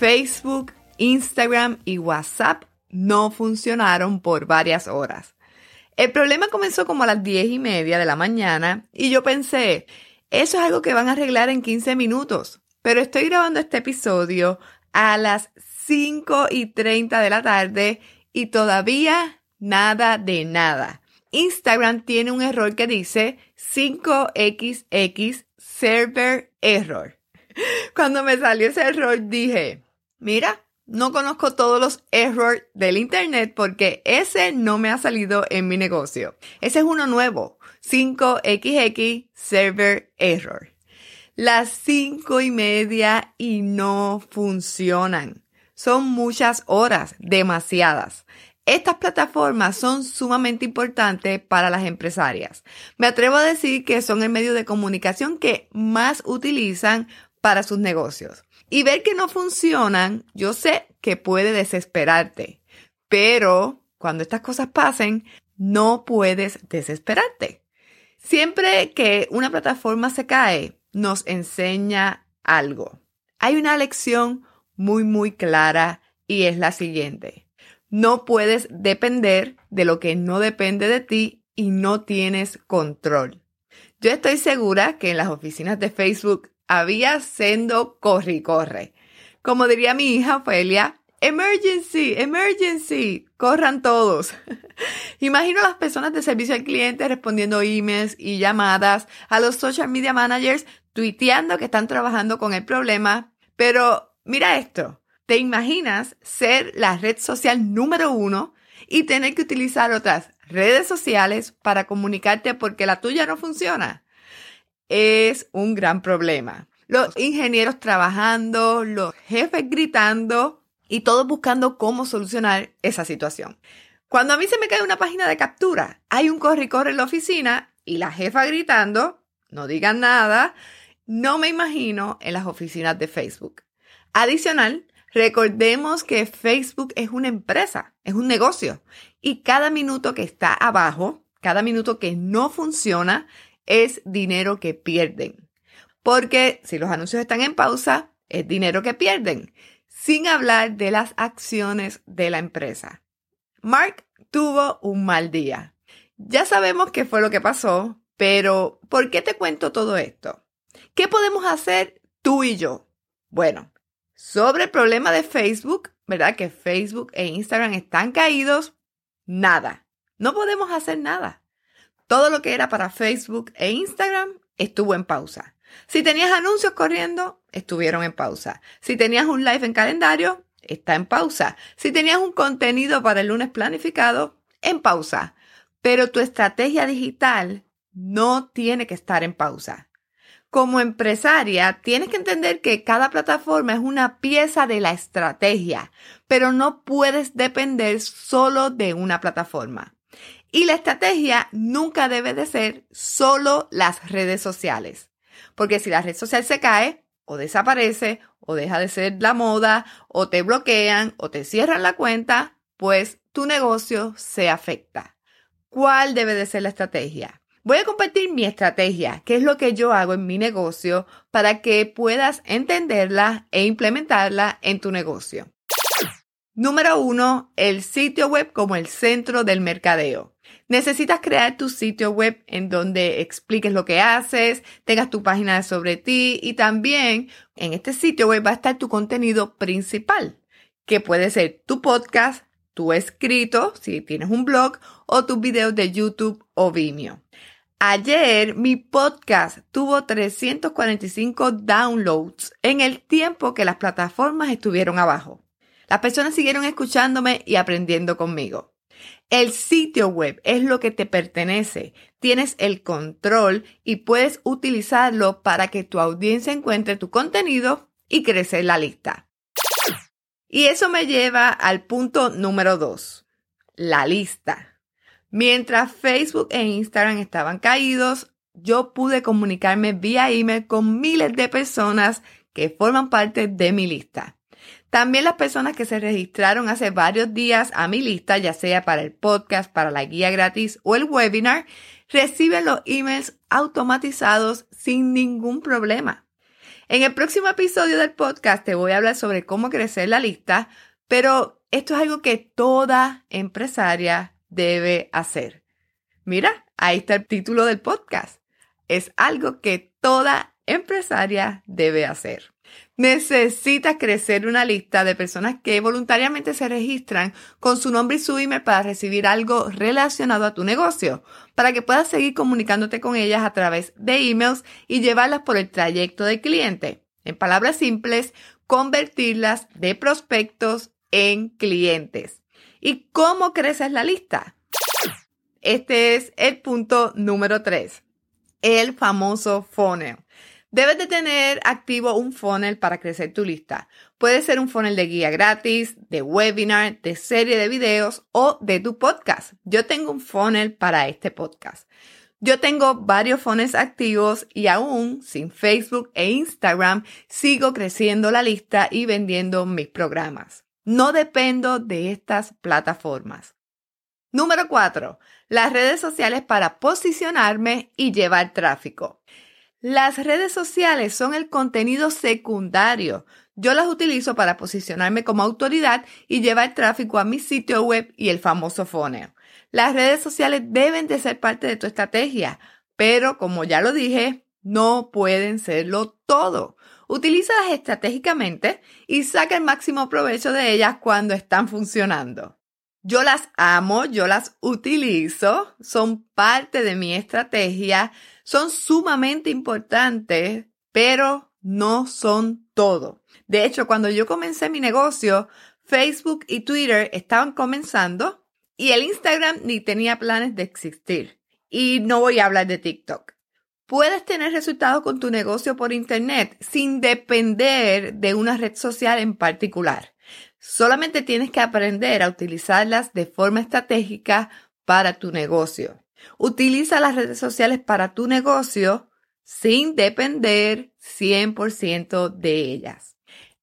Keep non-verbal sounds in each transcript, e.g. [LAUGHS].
Facebook, Instagram y WhatsApp no funcionaron por varias horas. El problema comenzó como a las 10 y media de la mañana y yo pensé, eso es algo que van a arreglar en 15 minutos. Pero estoy grabando este episodio a las 5 y 30 de la tarde y todavía nada de nada. Instagram tiene un error que dice 5XX Server Error. [LAUGHS] Cuando me salió ese error dije, Mira, no conozco todos los errors del Internet porque ese no me ha salido en mi negocio. Ese es uno nuevo, 5XX Server Error. Las cinco y media y no funcionan. Son muchas horas, demasiadas. Estas plataformas son sumamente importantes para las empresarias. Me atrevo a decir que son el medio de comunicación que más utilizan para sus negocios. Y ver que no funcionan, yo sé que puede desesperarte, pero cuando estas cosas pasen, no puedes desesperarte. Siempre que una plataforma se cae, nos enseña algo. Hay una lección muy, muy clara y es la siguiente. No puedes depender de lo que no depende de ti y no tienes control. Yo estoy segura que en las oficinas de Facebook había sendo corre corre. Como diría mi hija Ofelia, emergency, emergency, corran todos. [LAUGHS] Imagino a las personas de servicio al cliente respondiendo emails y llamadas, a los social media managers tuiteando que están trabajando con el problema. Pero mira esto, ¿te imaginas ser la red social número uno y tener que utilizar otras redes sociales para comunicarte porque la tuya no funciona? es un gran problema. Los ingenieros trabajando, los jefes gritando y todos buscando cómo solucionar esa situación. Cuando a mí se me cae una página de captura, hay un corre y corre en la oficina y la jefa gritando, no digan nada, no me imagino en las oficinas de Facebook. Adicional, recordemos que Facebook es una empresa, es un negocio y cada minuto que está abajo, cada minuto que no funciona, es dinero que pierden. Porque si los anuncios están en pausa, es dinero que pierden, sin hablar de las acciones de la empresa. Mark tuvo un mal día. Ya sabemos qué fue lo que pasó, pero ¿por qué te cuento todo esto? ¿Qué podemos hacer tú y yo? Bueno, sobre el problema de Facebook, ¿verdad? Que Facebook e Instagram están caídos, nada. No podemos hacer nada. Todo lo que era para Facebook e Instagram estuvo en pausa. Si tenías anuncios corriendo, estuvieron en pausa. Si tenías un live en calendario, está en pausa. Si tenías un contenido para el lunes planificado, en pausa. Pero tu estrategia digital no tiene que estar en pausa. Como empresaria, tienes que entender que cada plataforma es una pieza de la estrategia, pero no puedes depender solo de una plataforma. Y la estrategia nunca debe de ser solo las redes sociales. Porque si la red social se cae, o desaparece, o deja de ser la moda, o te bloquean, o te cierran la cuenta, pues tu negocio se afecta. ¿Cuál debe de ser la estrategia? Voy a compartir mi estrategia, que es lo que yo hago en mi negocio, para que puedas entenderla e implementarla en tu negocio. Número uno, el sitio web como el centro del mercadeo. Necesitas crear tu sitio web en donde expliques lo que haces, tengas tu página sobre ti y también en este sitio web va a estar tu contenido principal, que puede ser tu podcast, tu escrito, si tienes un blog, o tus videos de YouTube o Vimeo. Ayer mi podcast tuvo 345 downloads en el tiempo que las plataformas estuvieron abajo. Las personas siguieron escuchándome y aprendiendo conmigo. El sitio web es lo que te pertenece. Tienes el control y puedes utilizarlo para que tu audiencia encuentre tu contenido y crecer la lista. Y eso me lleva al punto número dos, la lista. Mientras Facebook e Instagram estaban caídos, yo pude comunicarme vía email con miles de personas que forman parte de mi lista. También las personas que se registraron hace varios días a mi lista, ya sea para el podcast, para la guía gratis o el webinar, reciben los emails automatizados sin ningún problema. En el próximo episodio del podcast te voy a hablar sobre cómo crecer la lista, pero esto es algo que toda empresaria debe hacer. Mira, ahí está el título del podcast. Es algo que toda empresaria debe hacer. Necesitas crecer una lista de personas que voluntariamente se registran con su nombre y su email para recibir algo relacionado a tu negocio, para que puedas seguir comunicándote con ellas a través de emails y llevarlas por el trayecto del cliente. En palabras simples, convertirlas de prospectos en clientes. ¿Y cómo creces la lista? Este es el punto número 3, el famoso funnel. Debes de tener activo un funnel para crecer tu lista. Puede ser un funnel de guía gratis, de webinar, de serie de videos o de tu podcast. Yo tengo un funnel para este podcast. Yo tengo varios funnels activos y aún sin Facebook e Instagram sigo creciendo la lista y vendiendo mis programas. No dependo de estas plataformas. Número 4. Las redes sociales para posicionarme y llevar tráfico. Las redes sociales son el contenido secundario. Yo las utilizo para posicionarme como autoridad y llevar tráfico a mi sitio web y el famoso funnel. Las redes sociales deben de ser parte de tu estrategia, pero como ya lo dije, no pueden serlo todo. Utilízalas estratégicamente y saca el máximo provecho de ellas cuando están funcionando. Yo las amo, yo las utilizo, son parte de mi estrategia, son sumamente importantes, pero no son todo. De hecho, cuando yo comencé mi negocio, Facebook y Twitter estaban comenzando y el Instagram ni tenía planes de existir. Y no voy a hablar de TikTok. Puedes tener resultados con tu negocio por Internet sin depender de una red social en particular. Solamente tienes que aprender a utilizarlas de forma estratégica para tu negocio. Utiliza las redes sociales para tu negocio sin depender 100% de ellas.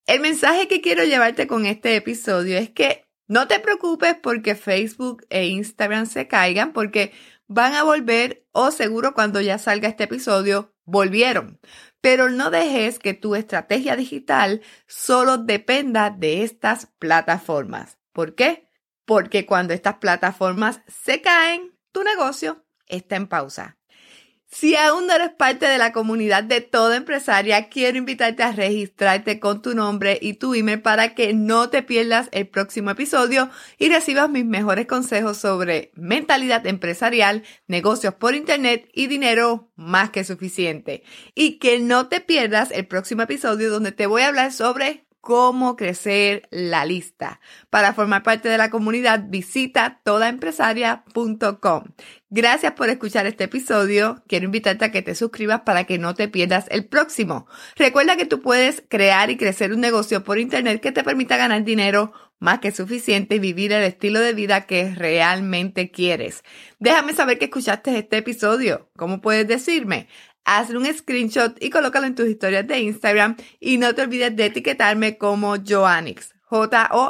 El mensaje que quiero llevarte con este episodio es que no te preocupes porque Facebook e Instagram se caigan porque van a volver o seguro cuando ya salga este episodio volvieron. Pero no dejes que tu estrategia digital solo dependa de estas plataformas. ¿Por qué? Porque cuando estas plataformas se caen, tu negocio está en pausa. Si aún no eres parte de la comunidad de toda empresaria, quiero invitarte a registrarte con tu nombre y tu email para que no te pierdas el próximo episodio y recibas mis mejores consejos sobre mentalidad empresarial, negocios por internet y dinero más que suficiente. Y que no te pierdas el próximo episodio donde te voy a hablar sobre cómo crecer la lista. Para formar parte de la comunidad, visita todaempresaria.com. Gracias por escuchar este episodio. Quiero invitarte a que te suscribas para que no te pierdas el próximo. Recuerda que tú puedes crear y crecer un negocio por internet que te permita ganar dinero más que suficiente y vivir el estilo de vida que realmente quieres. Déjame saber que escuchaste este episodio. ¿Cómo puedes decirme? hazle un screenshot y colócalo en tus historias de Instagram y no te olvides de etiquetarme como Joannix, J-O-A-N-N-I-X.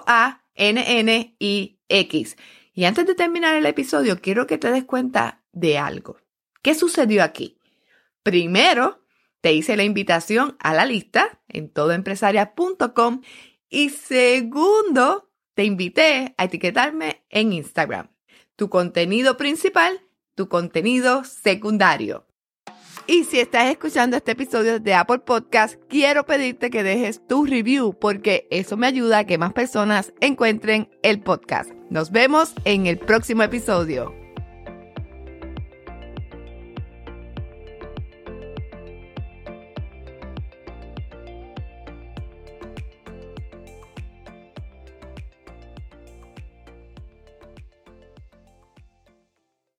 Y antes de terminar el episodio, quiero que te des cuenta de algo. ¿Qué sucedió aquí? Primero, te hice la invitación a la lista en todoempresaria.com y segundo, te invité a etiquetarme en Instagram. Tu contenido principal, tu contenido secundario. Y si estás escuchando este episodio de Apple Podcast, quiero pedirte que dejes tu review porque eso me ayuda a que más personas encuentren el podcast. Nos vemos en el próximo episodio.